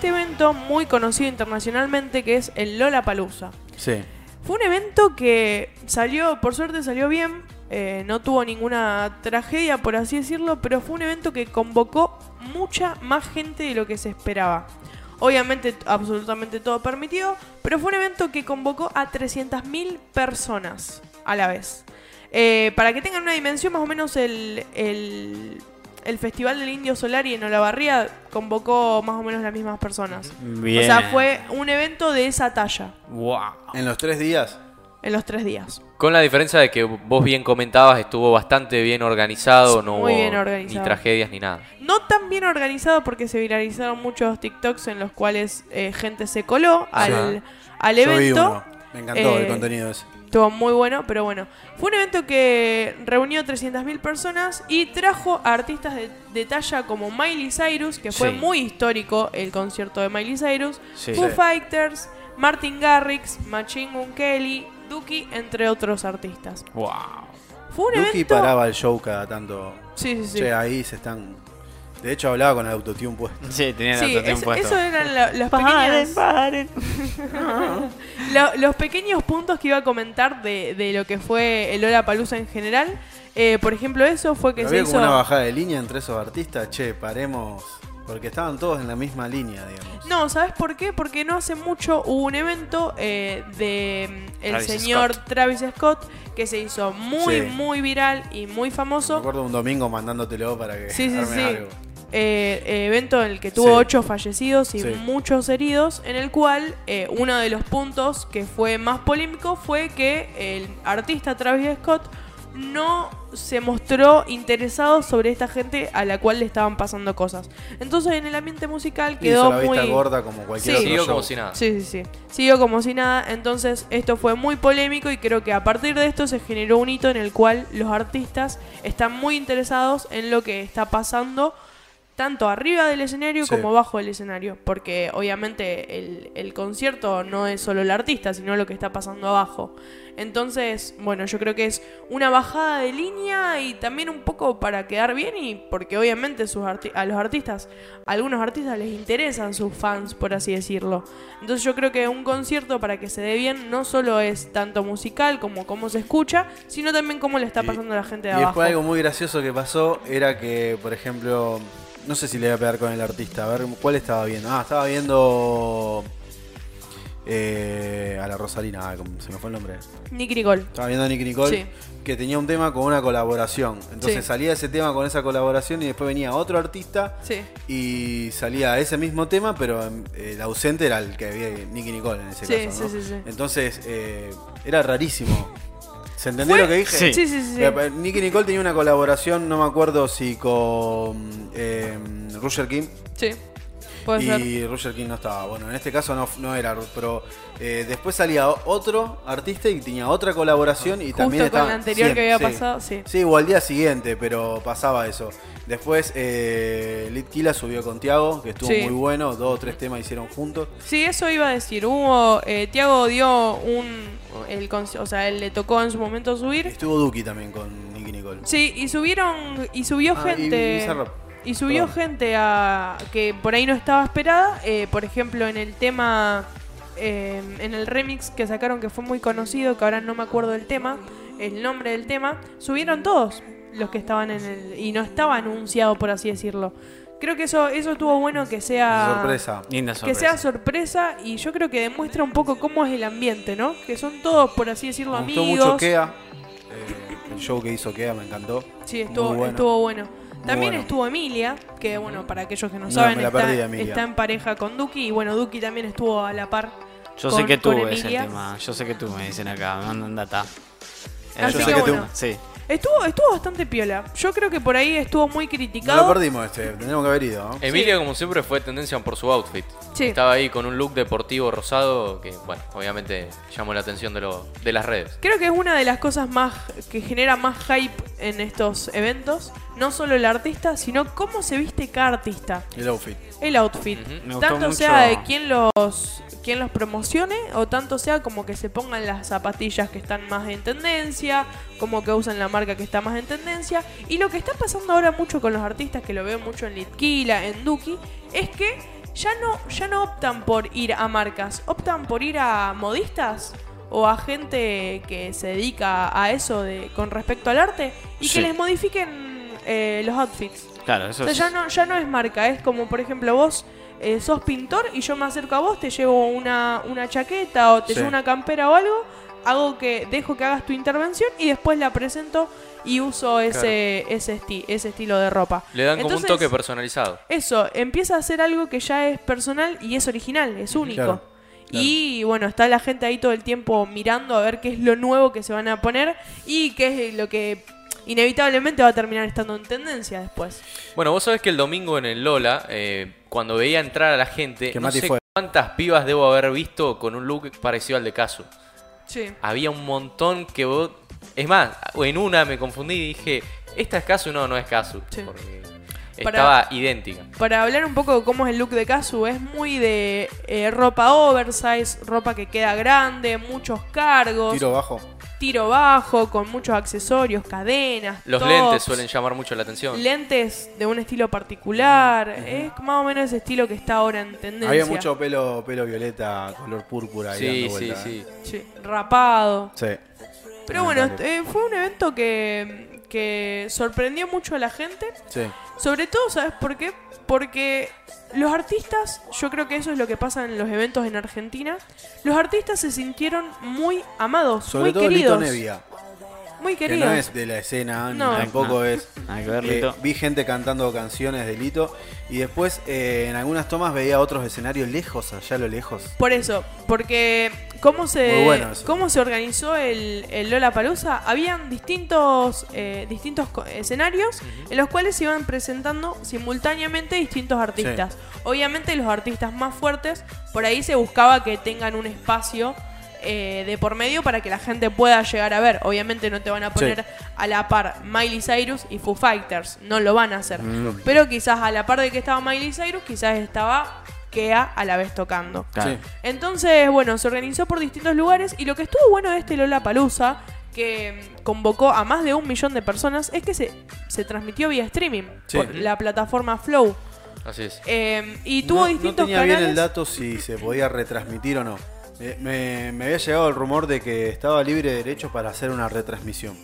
este evento muy conocido internacionalmente que es el Lola Palusa. Sí. Fue un evento que salió, por suerte salió bien, eh, no tuvo ninguna tragedia, por así decirlo, pero fue un evento que convocó mucha más gente de lo que se esperaba. Obviamente, absolutamente todo permitido, pero fue un evento que convocó a 300.000 personas a la vez. Eh, para que tengan una dimensión, más o menos el, el, el Festival del Indio Solari en Olavarría convocó más o menos las mismas personas. Bien. O sea, fue un evento de esa talla Wow. En los tres días. en los tres días. Con la diferencia de que vos bien comentabas, estuvo bastante bien organizado, no Muy hubo bien organizado. ni tragedias ni nada. No tan bien organizado porque se viralizaron muchos TikToks en los cuales eh, gente se coló al, al Yo vi evento. uno. Me encantó Eh, el contenido ese. Estuvo muy bueno, pero bueno. Fue un evento que reunió 300.000 personas y trajo a artistas de, de talla como Miley Cyrus, que fue Sí. muy histórico el concierto de Miley Cyrus, Sí. Foo Sí. Fighters, Martin Garrix, Machine Gun Kelly, Duki, entre otros artistas. Wow. Fue un Duki evento... paraba el show cada tanto. Sí, sí, sí. Ahí se están. De hecho, hablaba con el autotune puesto. Sí, tenía Sí, el es- puesto. eso eran los pequeños, lo- los pequeños puntos que iba a comentar de, de lo que fue el Lola Palusa en general. Eh, por ejemplo, eso fue que Pero se había hizo. como una bajada de línea entre esos artistas. Che, paremos. Porque estaban todos en la misma línea, digamos. No, ¿sabes por qué? Porque no hace mucho hubo un evento eh, de mm, el Travis señor Scott. Travis Scott que se hizo muy, Sí. muy viral y muy Me famoso. acuerdo un domingo mandándotelo para que Sí, sí, sí. algo. Eh, eh, evento en el que tuvo Sí. ocho fallecidos y Sí. muchos heridos, en el cual eh, uno de los puntos que fue más polémico fue que el artista Travis Scott no se mostró interesado sobre esta gente a la cual le estaban pasando cosas. Entonces en el ambiente musical Hizo quedó la vista muy... gorda como cualquier Sí. otro Siguió show. como si nada. Sí, sí, sí. Siguió como si nada. Entonces, esto fue muy polémico y creo que a partir de esto se generó un hito en el cual los artistas están muy interesados en lo que está pasando tanto arriba del escenario Sí. como abajo del escenario. Porque obviamente el, el concierto no es solo el artista, sino lo que está pasando abajo. Entonces, bueno, yo creo que es una bajada de línea y también un poco para quedar bien y porque obviamente sus a los artistas, a algunos artistas les interesan sus fans, por así decirlo. Entonces yo creo que un concierto para que se dé bien no solo es tanto musical como cómo se escucha, sino también cómo le está Y- pasando a la gente de Y abajo. después algo muy gracioso que pasó era que, por ejemplo, no sé si le voy a pegar con el artista, a ver cuál estaba viendo. Ah, estaba viendo eh, a la Rosalina, ah, ¿cómo se me fue el nombre. Nicky Nicole. Estaba viendo a Nicky Nicole Sí. que tenía un tema con una colaboración. Entonces Sí. salía ese tema con esa colaboración y después venía otro artista Sí. y salía ese mismo tema, pero em, el ausente era el que había Nicky Nicole en ese caso. ¿no? sí, sí, sí. Entonces eh, era rarísimo. ¿Se entendió Fue- lo que dije? Sí. Sí, sí, sí. Eh, Nicky Nicole tenía una colaboración, no me acuerdo si con eh, Roger King. Sí. Puede ser. Y Roger King no estaba. Bueno, en este caso no, no era, pero eh, después salía otro artista y tenía otra colaboración y Justo también con estaba. la anterior que había sí. pasado, sí. Sí, o al día siguiente, pero pasaba eso. Después eh, Litkila subió con Tiago, que estuvo Sí. muy bueno, dos o tres temas hicieron juntos. Sí, eso iba a decir. Hubo. Eh, Tiago dio un. El, o sea, él le tocó en su momento subir. Estuvo Duki también con Nicky Nicole. Sí, y subieron. Y subió Ah, gente. y Bizarrap. Y subió Perdón. gente a que por ahí no estaba esperada. eh, por ejemplo, en el tema, eh, en el remix que sacaron que fue muy conocido, que ahora no me acuerdo del tema, el nombre del tema, subieron todos los que estaban en el... Y no estaba anunciado, por así decirlo. Creo que eso, eso estuvo bueno que sea... Sorpresa. Linda Que sea sorpresa y yo creo que demuestra un poco cómo es el ambiente, ¿no? Que son todos, por así decirlo, Me gustó amigos. mucho Kea. eh, el show que hizo Kea me encantó. Sí, estuvo bueno. estuvo bueno. También bueno. estuvo Emilia, que bueno, para aquellos que no No, saben, está, perdí está en pareja con Duki y bueno, Duki también estuvo a la par. Yo con- sé que tú ese tema. Yo sé que tú me dicen acá. Me mandan data. Eh, Así yo que sé que tú- bueno, Sí. Estuvo, estuvo bastante piola. Yo creo que por ahí estuvo muy No criticado. lo perdimos este, tendríamos que haber ido, ¿no? Emilia, como siempre, fue tendencia por su outfit. Sí. Estaba ahí con un look deportivo rosado que, bueno, obviamente llamó la atención de, lo, de las redes. Creo que es una de las cosas más que genera más hype en estos eventos. No solo el artista, sino cómo se viste cada artista. El outfit. El outfit. Ujú. Me gustó Tanto mucho- sea de quién los, quién los promocione o tanto sea como que se pongan las zapatillas que están más en tendencia, como que usan la marca que está más en tendencia. Y lo que está pasando ahora mucho con los artistas, que lo veo mucho en Litquila, en Duki, es que ya no, ya no optan por ir a marcas, optan por ir a modistas o a gente que se dedica a eso de, con respecto al arte y Sí. que les modifiquen eh, los outfits. Claro, eso O sea, es. ya no, ya no es marca, es como por ejemplo vos eh, sos pintor y yo me acerco a vos, te llevo una, una chaqueta o te Sí. llevo una campera o algo, hago que dejo que hagas tu intervención y después la presento y uso ese, ese, esti- ese estilo de ropa. Le dan como un toque personalizado. Eso, empieza a ser algo que ya es personal y es original, es único. Claro, Y bueno, está la gente ahí todo el tiempo mirando a ver qué es lo nuevo que se van a poner y qué es lo que inevitablemente va a terminar estando en tendencia después. Bueno, vos sabés que el domingo en el Lola, eh, cuando veía entrar a la gente, Que no sé fue. cuántas pibas debo haber visto con un look parecido al de Casu. Sí. Había un montón que vos... Es más, en una me confundí y dije, ¿esta es Casu? No, no es Casu. Sí. Porque Para- estaba idéntica. Para hablar un poco de cómo es el look de Kazu, es muy de eh, ropa oversize, ropa que queda grande, muchos cargos, Tiro bajo. Tiro bajo, con muchos accesorios, cadenas. Los tops, lentes suelen llamar mucho la atención. Lentes de un estilo particular. Es más o menos ese estilo que está ahora en tendencia. Había mucho pelo, pelo violeta, color púrpura. ahí Sí, dando sí, vuelta, sí. ¿eh? Sí, rapado. Sí. Pero bueno, eh, fue un evento que, que sorprendió mucho a la gente. Sí. Sobre todo, ¿sabes por qué? Porque los artistas, yo creo que eso es lo que pasa en los eventos en Argentina, los artistas se sintieron muy amados, Sobre muy todo queridos. Lito Nevia, Muy que queridos. no es de la escena, No. ni tampoco No. es. Nada que ver, Eh, Lito. vi gente cantando canciones de Lito y después eh, en algunas tomas veía otros escenarios lejos, allá a lo lejos. Por eso, porque cómo se, bueno cómo se organizó el, el Lola Palusa, habían distintos, eh, distintos co- escenarios en los cuales se iban presentando simultáneamente distintos artistas. Obviamente los artistas más fuertes, por ahí se buscaba que tengan un espacio eh, de por medio para que la gente pueda llegar a ver. Obviamente no te van a poner a la par Miley Cyrus y Foo Fighters, no lo van a hacer. Mm, Pero quizás a la par de que estaba Miley Cyrus, quizás estaba Kea a la vez tocando. claro. Sí. Entonces, bueno, se organizó por distintos lugares y lo que estuvo bueno de este Lola Palusa, que mm, convocó a más de un millón de personas, es que se, se transmitió vía streaming Sí. por la plataforma Flow. Así es. Eh, y tuvo no, distintos no tenía canales. bien el dato si se podía retransmitir o no. Eh, Me, me había llegado el rumor de que estaba libre de derechos para hacer una retransmisión.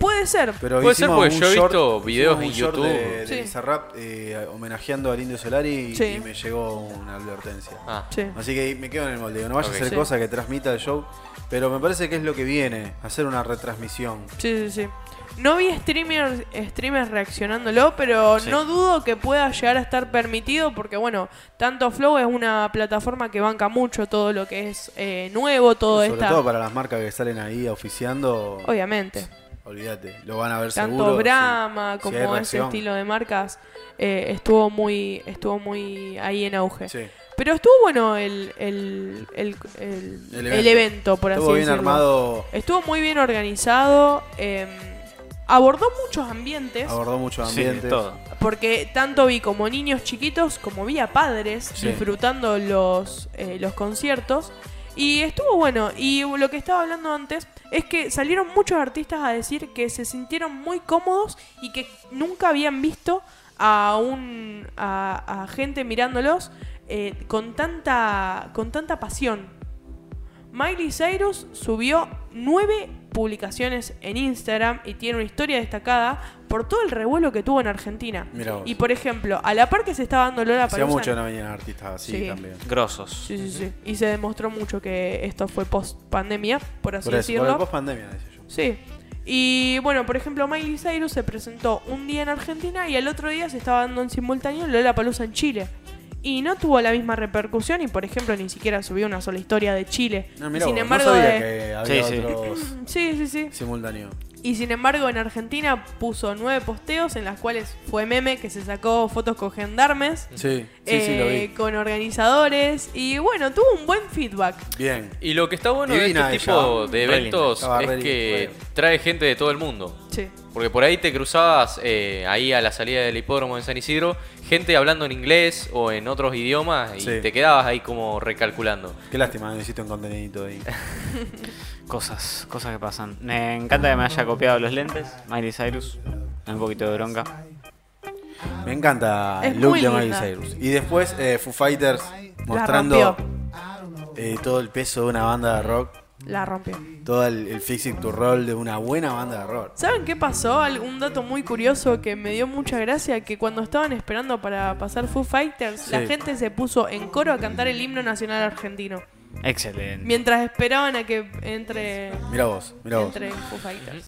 Puede ser. Pero Puede ser hicimos porque yo he visto videos en YouTube. de, de Sí. Bizarrap, eh, homenajeando al Indio Solari y, Sí. y me llegó una advertencia. Ah, Sí. Así que me quedo en el molde. No vaya a hacer Sí. cosa que transmita el show. Pero me parece que es lo que viene, hacer una retransmisión. Sí, sí, sí. No vi streamers, streamers reaccionándolo, pero Sí. no dudo que pueda llegar a estar permitido porque, bueno, tanto Flow es una plataforma que banca mucho todo lo que es eh, nuevo, todo Sobre esta... todo para las marcas que salen ahí oficiando. Obviamente. Olvídate, lo van a ver Tanto seguro. Brahma si- si como ese estilo de marcas eh, estuvo muy estuvo muy ahí en auge. Sí. Pero estuvo bueno el, el, el, el- El el evento. evento. por Estuvo así bien decirlo. armado, Estuvo muy bien organizado. eh, abordó muchos ambientes. abordó mucho Sí, ambiente. todo. Porque tanto vi como niños chiquitos como vi a padres Sí. disfrutando los, eh, los conciertos. Y estuvo bueno. Y lo que estaba hablando antes es que salieron muchos artistas a decir que se sintieron muy cómodos y que nunca habían visto a un a, a gente mirándolos eh, con tanta con tanta pasión. Miley Cyrus subió nueve publicaciones en Instagram y tiene una historia destacada por todo el revuelo que tuvo en Argentina. Mirá vos. Y por ejemplo, a la par que se estaba dando Lola Hacía Palusa. mucho no venían artistas así Sí. también. Grosos. Sí, sí, sí. Y se demostró mucho que esto fue post pandemia, por así Por eso, por decirlo. post pandemia, decía yo. Sí. Y bueno, por ejemplo, Miley Cyrus se presentó un día en Argentina y al otro día se estaba dando en simultáneo Lola Palusa en Chile. Y no tuvo la misma repercusión y, por ejemplo, ni siquiera subió una sola historia de Chile. No, mirá sin vos, embargo, no sabía de- que había Sí, sí. otros Sí, sí, sí. simultáneos. Y sin embargo, en Argentina puso nueve posteos en las cuales fue meme que se sacó fotos con gendarmes, Sí, sí, sí, lo eh, vi. con organizadores. Y bueno, tuvo un buen feedback. Bien. Y lo que está bueno Divina de este ella. tipo de eventos es que trae gente de todo el mundo. Sí. Porque por ahí te cruzabas eh, ahí a la salida del hipódromo en San Isidro, gente hablando en inglés o en otros idiomas y Sí. te quedabas ahí como recalculando. Qué lástima, necesito un contenidito ahí. Cosas, cosas que pasan. Me encanta que me haya copiado los lentes, Miley Cyrus. Me da un poquito de bronca. Me encanta Es el look muy de Miley linda. Cyrus. Y después eh, Foo Fighters mostrando rompió. eh, todo el peso de una banda de rock. La rompió. Todo el, el physic to roll de una buena banda de rock. ¿Saben qué pasó? Un dato muy curioso que me dio mucha gracia, que cuando estaban esperando para pasar Foo Fighters, la gente se puso en coro a cantar el himno nacional argentino. Excelente. Mientras esperaban a que entre, Mira vos, mira vos. entre Foo Fighters.